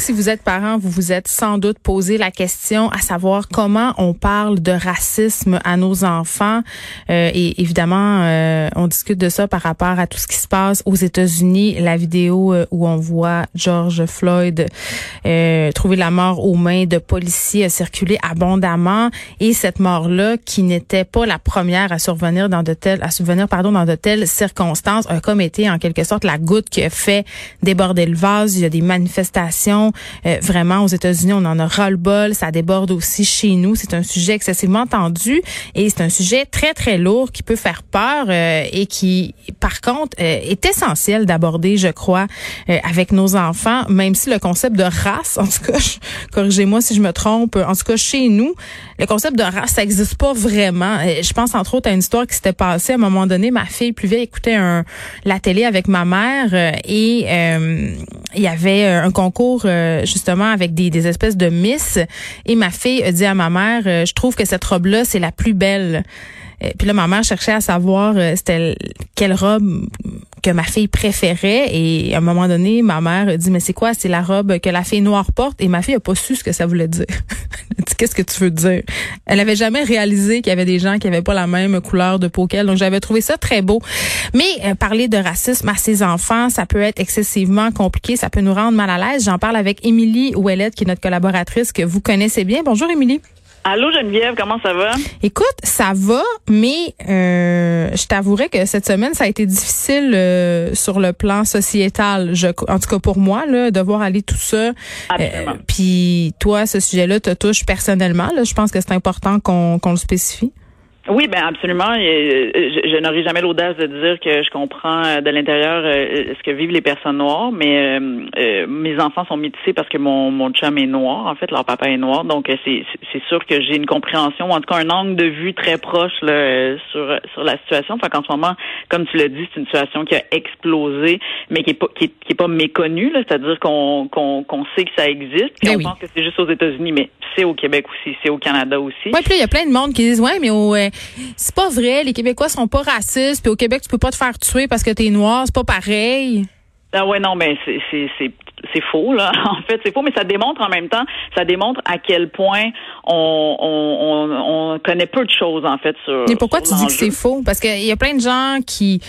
Si vous êtes parent, vous vous êtes sans doute posé la question à savoir comment on parle de racisme à nos enfants. Euh, et évidemment, euh, on discute de ça par rapport à tout ce qui se passe aux États-Unis. La vidéo euh, où on voit George Floyd euh, trouver la mort aux mains de policiers a circulé abondamment. Et cette mort-là, qui n'était pas la première à survenir dans de telles, à survenir pardon dans de telles circonstances, a comme été en quelque sorte la goutte qui a fait déborder le vase. Il y a des manifestations. Euh, vraiment, aux États-Unis, on en a ras-le-bol. Ça déborde aussi chez nous. C'est un sujet excessivement tendu et c'est un sujet très, très lourd qui peut faire peur euh, et qui, par contre, euh, est essentiel d'aborder, je crois, avec nos enfants, même si le concept de race, en tout cas, corrigez-moi si je me trompe, en tout cas, chez nous, le concept de race, ça n'existe pas vraiment. Je pense, entre autres, à une histoire qui s'était passée à un moment donné. Ma fille plus vieille écoutait un, la télé avec ma mère et euh, il y avait euh, un concours euh, justement avec des, des espèces de miss. Et ma fille a dit à ma mère je trouve que cette robe là c'est la plus belle puis là ma mère cherchait à savoir c'était quelle robe que ma fille préférait. Et à un moment donné ma mère a dit mais c'est quoi? C'est la robe que la fille noire porte. Et ma fille a pas su ce que ça voulait dire. Elle dit qu'est-ce que tu veux dire? Elle avait jamais réalisé qu'il y avait des gens qui avaient pas la même couleur de peau qu'elle. Donc j'avais trouvé ça très beau. Mais parler de racisme à ses enfants ça peut être excessivement compliqué. Ça peut nous rendre mal à l'aise. J'en parle avec Émilie Ouellette qui est notre collaboratrice que vous connaissez bien. Bonjour Émilie Allô Geneviève, comment ça va? Écoute, ça va, mais euh, je t'avouerai que cette semaine, ça a été difficile euh, sur le plan sociétal. Je, en tout cas pour moi, là, devoir aller tout ça. Euh, Puis toi, ce sujet-là te touche personnellement. Là, je pense que c'est important qu'on qu'on le spécifie. Oui, ben absolument. Je, je n'aurai jamais l'audace de dire que je comprends euh, de l'intérieur euh, ce que vivent les personnes noires, mais euh, mes enfants sont métissés parce que mon, mon chum est noir. En fait, leur papa est noir, donc c'est c'est sûr que j'ai une compréhension, en tout cas un angle de vue très proche là, sur sur la situation. Enfin, qu'en ce moment, comme tu l'as dit, c'est une situation qui a explosé, mais qui est pas qui est, qui est pas méconnue. C'est-à-dire qu'on qu'on qu'on sait que ça existe. Ben on pense que c'est juste aux États-Unis, mais c'est au Québec aussi, c'est au Canada aussi. Oui, puis il y a plein de monde qui disent ouais, mais au c'est pas vrai, les Québécois sont pas racistes, puis au Québec, tu peux pas te faire tuer parce que t'es noir, c'est pas pareil. Ah ouais, non, mais c'est c'est faux là. En fait, c'est faux, mais ça démontre en même temps, ça démontre à quel point on on, on, connaît peu de choses en fait sur. Mais pourquoi tu dis que c'est faux? Parce qu'il y a plein de gens qui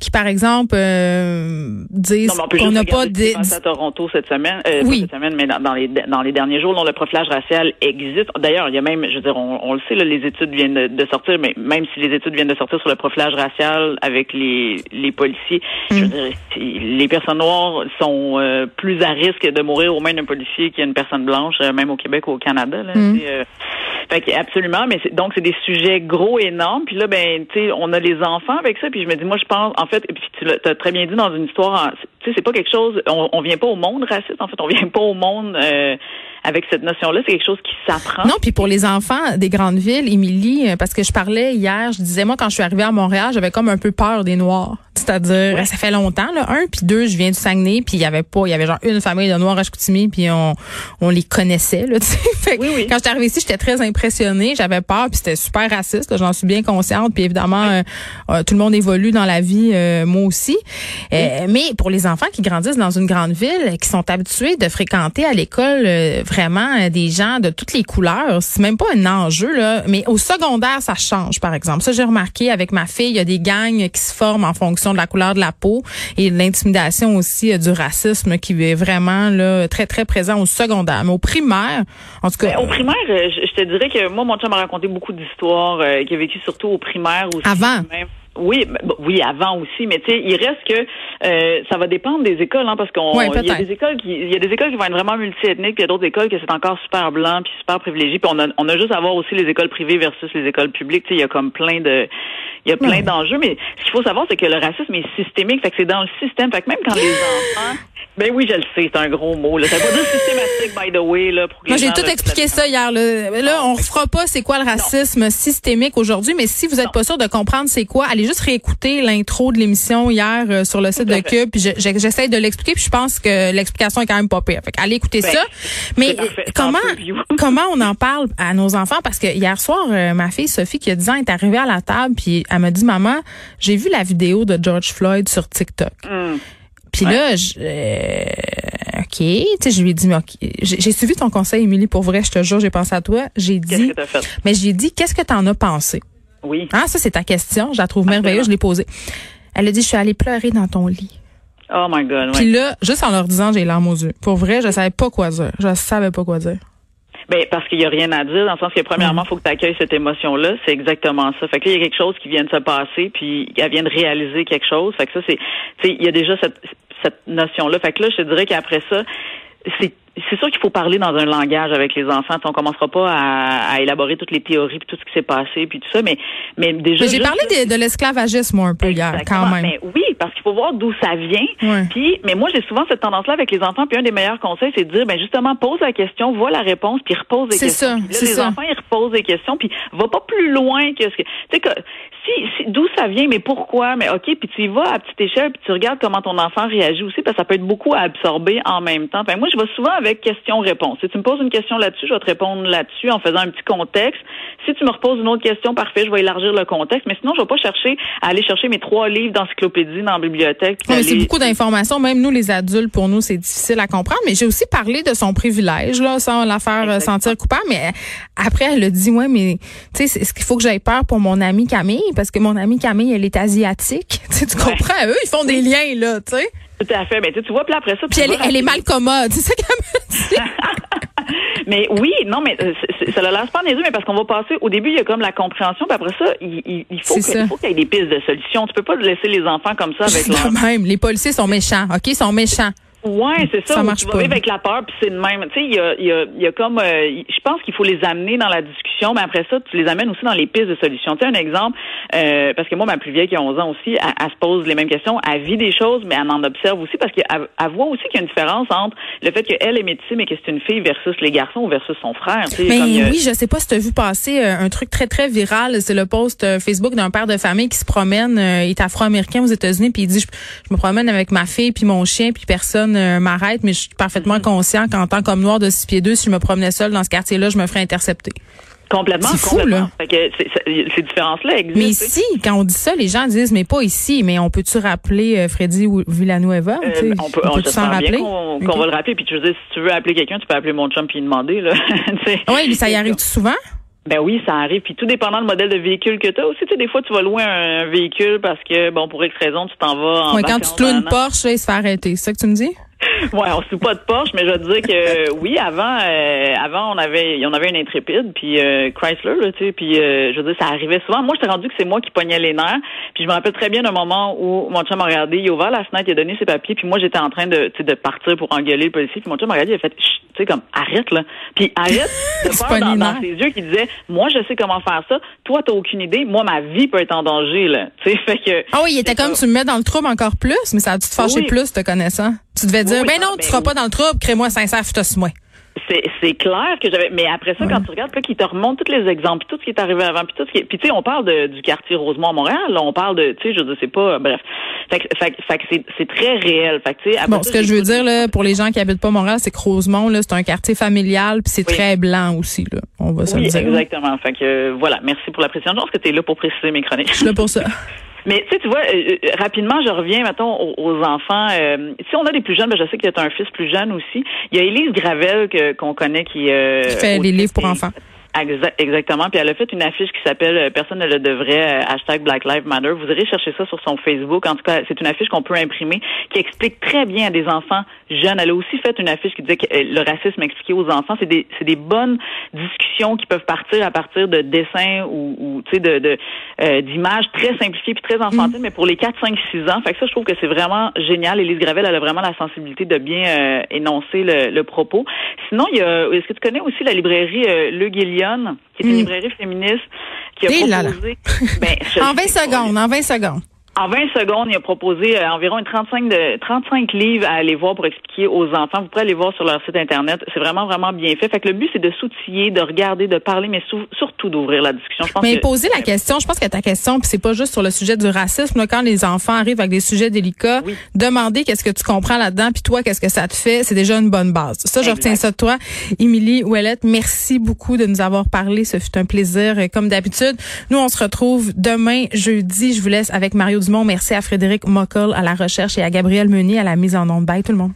qui, par exemple, euh, disent qu'on n'a pas des... à Toronto cette semaine, euh, oui. cette semaine, mais dans, les dans les derniers jours, dont le profilage racial existe. D'ailleurs, il y a même, je veux dire, on, le sait, là, les études viennent de, sortir, mais même si les études viennent de sortir sur le profilage racial avec les les policiers, je veux mm. dire, les personnes noires sont euh, plus à risque de mourir aux mains d'un policier qu'une personne blanche, euh, même au Québec ou au Canada. Là, mm. Fait que, absolument, mais donc c'est des sujets gros, énormes. Puis là, ben, tu sais, on a les enfants avec ça. Puis je me dis, moi, je pense, en fait, puis tu l'as très bien dit dans une histoire, tu sais, c'est pas quelque chose, on, on vient pas au monde raciste. En fait, on vient pas au monde. Euh, avec cette notion-là. C'est quelque chose qui s'apprend. Non, puis pour les enfants des grandes villes, Émilie, euh, parce que je parlais hier, je disais, moi, quand je suis arrivée à Montréal, j'avais comme un peu peur des Noirs. C'est-à-dire, ça fait longtemps, là, un, puis deux, je viens du Saguenay, puis il y avait pas, il y avait genre une famille de Noirs à Chicoutimi, puis on, on les connaissait, là, tu sais. oui, oui. Quand j'étais arrivée ici, j'étais très impressionnée, j'avais peur, puis c'était super raciste, j'en suis bien consciente, puis évidemment, euh, euh, tout le monde évolue dans la vie, moi aussi. mais pour les enfants qui grandissent dans une grande ville, qui sont habitués de fréquenter à l'école vraiment euh, des gens de toutes les couleurs. C'est même pas un enjeu, là. Mais au secondaire, ça change, par exemple. Ça, j'ai remarqué avec ma fille, il y a des gangs qui se forment en fonction de la couleur de la peau et l'intimidation aussi euh, du racisme qui est vraiment là très, très présent au secondaire. Mais au primaire, en tout cas. Ben, au primaire, euh, je, te dirais que moi, mon chum m'a raconté beaucoup d'histoires qui a vécu surtout au primaire aussi. Avant. Oui, oui, avant aussi, mais tu sais, il reste que euh, ça va dépendre des écoles, hein, parce qu'on il y a des écoles qui il y a des écoles qui vont être vraiment multiethniques, puis il y a d'autres écoles que c'est encore super blanc puis super privilégié, puis on a on a juste à voir aussi les écoles privées versus les écoles publiques, tu sais, il y a comme plein de il y a plein d'enjeux, mais ce qu'il faut savoir c'est que le racisme est systémique, fait que c'est dans le système, fait que même quand les enfants ben oui, je le sais, c'est un gros mot. Là. Ça pas dire systématique, by the way. Là, pour Moi, j'ai tout expliqué ça hier. Là, là on ne fera pas c'est quoi le racisme systémique aujourd'hui, mais si vous n'êtes pas sûr de comprendre c'est quoi, allez juste réécouté l'intro de l'émission hier euh, sur le site de Cube, puis j'essaie de l'expliquer, puis je pense que l'explication est quand même pas pire. Fait allez écouter ben, ça. Mais comment comment on en parle à nos enfants? Parce que hier soir euh, ma fille Sophie qui a 10 ans est arrivée à la table puis elle m'a dit maman, j'ai vu la vidéo de George Floyd sur TikTok. Mm. Puis là, je, euh, OK, tu sais, je lui ai dit, j'ai suivi ton conseil, Émilie, pour vrai, je te jure, j'ai pensé à toi. J'ai dit, mais j'ai dit, qu'est-ce que tu en as pensé? Oui. Ah, ça, c'est ta question. Je la trouve merveilleuse. Je l'ai posée. Elle a dit, je suis allée pleurer dans ton lit. Oh my God. Puis là, juste en leur disant, j'ai les larmes aux yeux. Pour vrai, je savais pas quoi dire. Je savais pas quoi dire. Ben parce qu'il y a rien à dire dans le sens que premièrement, il mm. faut que tu accueilles cette émotion-là, c'est exactement ça. Fait que là, il y a quelque chose qui vient de se passer, puis elle vient de réaliser quelque chose. Fait que ça, c'est, tu sais, il y a déjà cette, cette notion-là. Fait que là, je te dirais qu'après ça, c'est c'est sûr qu'il faut parler dans un langage avec les enfants. On commencera pas à, élaborer toutes les théories puis tout ce qui s'est passé puis tout ça, mais mais déjà. j'ai parlé de, l'esclavagisme un peu hier quand même. Mais oui, parce qu'il faut voir d'où ça vient. Puis, mais moi j'ai souvent cette tendance-là avec les enfants. Puis un des meilleurs conseils, c'est de dire, ben justement, pose la question, vois la réponse, puis repose des questions. C'est ça. les enfants ils reposent des questions, puis va pas plus loin que ce que. Tu sais que si, d'où ça vient, mais pourquoi, mais ok, puis tu y vas à petite échelle, puis tu regardes comment ton enfant réagit aussi, parce que ça peut être beaucoup à absorber en même temps. Enfin, moi je vais souvent avec question-réponse. Si tu me poses une question là-dessus, je vais te répondre là-dessus en faisant un petit contexte. Si tu me reposes une autre question, parfait, je vais élargir le contexte. Mais sinon, je vais pas chercher à aller chercher mes trois livres d'encyclopédie dans la bibliothèque. c'est beaucoup d'informations. Même nous, les adultes, pour nous, c'est difficile à comprendre. Mais j'ai aussi parlé de son privilège, là, sans la faire euh, sentir coupable. Mais après, elle a dit, ouais, mais tu sais, est-ce qu'il faut que j'aille peur pour mon amie Camille? Parce que mon amie Camille, elle est asiatique. tu comprends? Eux, ils font des liens, là, tu sais. Tout à fait. Mais tu vois, puis après ça. Puis elle, est mal commode. C'est ça qu'elle mais oui, non, mais euh, ça le lance pas les yeux, mais parce qu'on va passer. Au début, il y a comme la compréhension, puis après ça, il, il faut qu'il y ait des pistes de solutions. Tu peux pas laisser les enfants comme ça avec leur. même. Les policiers sont méchants. Ok, ils sont méchants. Ouais, c'est ça. Ça marche pas. avec la peur, puis c'est le même. Tu sais, il y a, y, a, y a comme, euh, je pense qu'il faut les amener dans la discussion, mais après ça, tu les amènes aussi dans les pistes de solutions. Tu sais, un exemple, euh, parce que moi, ma plus vieille qui a 11 ans aussi, elle, se pose les mêmes questions, elle vit des choses, mais elle en observe aussi parce qu'elle voit aussi qu'il y a une différence entre le fait qu'elle est médecine, mais que c'est une fille versus les garçons ou versus son frère. Tu sais, mais oui, je sais pas si tu as vu passer euh, un truc très très viral, c'est le post Facebook d'un père de famille qui se promène, il est afro-américain aux États-Unis, puis il dit je, je, me promène avec ma fille puis mon chien, puis personne m'arrête mais je suis parfaitement mm-hmm. conscient qu'en tant qu'homme noir de six pieds deux, si je me promenais seul dans ce quartier-là, je me ferais intercepter. Complètement. C'est fou, là. ces différences-là existent. Mais ici, quand on dit ça, les gens disent, mais pas ici. Mais on peut-tu rappeler euh, Freddy Villanueva? Euh, on peut, on, peut s'en rappeler? qu'on va le rappeler. Puis tu veux dire, si tu veux appeler quelqu'un, tu peux appeler mon chum puis demander. Là. oui, ça y arrive souvent? Ben oui, ça arrive. Puis tout dépendant du modèle de véhicule que tu as aussi, tu sais, des fois, tu vas louer un, véhicule parce que, bon, pour X raison, tu t'en vas en ouais, Quand tu te loues une Porsche, il se fait arrêter. C'est ça que tu me dis? Ouais, on se pas de Porsche, mais je veux dire que oui, avant, euh, avant on avait, on avait une intrépide, puis euh, Chrysler, là, tu sais, puis euh, je veux dire, ça arrivait souvent. Moi, j'étais rendu que c'est moi qui pognais les nerfs, puis je me rappelle très bien d'un moment où mon chum m'a regardé, il a ouvert la fenêtre, il a donné ses papiers, puis moi j'étais en train de, de partir pour engueuler le policier, puis mon chum m'a regardé, il a fait, tu sais, comme arrête là, puis arrête de faire dans, dans, ses yeux qui disait, moi je sais comment faire ça, toi t'as aucune idée, moi ma vie peut être en danger là, tu sais, fait que. Ah oui, il était comme tu me mets dans le trouble encore plus, mais ça a dû te fâcher plus te connaissant. Tu devais dire, ben non, tu seras pas dans le trouble, crée-moi sincère, moi c'est clair que j'avais mais après ça quand tu regardes là qui te remonte tous les exemples puis tout ce qui est arrivé avant puis tout ce qui puis tu sais on parle de, du quartier Rosemont à Montréal là, on parle de tu sais je ne sais pas bref. Fait, fait, c'est très réel. Fait tu sais bon ce que je veux dire là pour les gens qui habitent pas Montréal c'est que Rosemont là c'est un quartier familial puis c'est très blanc aussi là. On va se oui, dire exactement. Fait que voilà. Merci pour la précision. Je pense que tu es là pour préciser mes chroniques. Je suis là pour ça Mais tu sais, tu vois, euh, euh, rapidement, je reviens, mettons, aux, enfants. Euh, si on a des plus jeunes, ben, je sais qu'il y a un fils plus jeune aussi. Il y a Élise Gravel que, qu'on connaît qui... qui fait des livres pour enfants. Exactement. Puis elle a fait une affiche qui s'appelle euh, Personne ne le devrait, euh, hashtag Black Lives Matter. Vous irez chercher ça sur son Facebook. En tout cas, c'est une affiche qu'on peut imprimer qui explique très bien à des enfants jeunes. Elle a aussi fait une affiche qui disait que euh, le racisme expliqué aux enfants. C'est des, c'est des bonnes discussions qui peuvent partir à partir de dessins ou, ou tu sais, de, de d'images très simplifiées puis très enfantines, mm. mais pour les 4, 5, 6 ans. Fait que ça, je trouve que c'est vraiment génial. Elise Gravel, elle a vraiment la sensibilité de bien énoncer le, le, propos. Sinon, il y a, est-ce que tu connais aussi la librairie Le Qui est une hmm. librairie féministe, qui a proposé... Ben, en 20 secondes, en 20 secondes. En 20 secondes, il a proposé euh, environ une 35, de, 35 livres à aller voir pour expliquer aux enfants. Vous pourrez aller voir sur leur site Internet. C'est vraiment, vraiment bien fait. Fait que le but, c'est de s'outiller, de regarder, de parler, mais surtout d'ouvrir la discussion. Je pense mais poser la question, je pense que ta question, puis c'est pas juste sur le sujet du racisme. quand les enfants arrivent avec des sujets délicats, demander qu'est-ce que tu comprends là-dedans, puis toi, qu'est-ce que ça te fait, c'est déjà une bonne base. Ça, je retiens ça de toi. Émilie Ouellette, merci beaucoup de nous avoir parlé. Ce fut un plaisir, euh, comme d'habitude. Nous, on se retrouve demain, jeudi. Je vous laisse avec Mario Merci à Frédéric Mockel à la recherche et à Gabriel Meunier à la mise en onde. Bye tout le monde.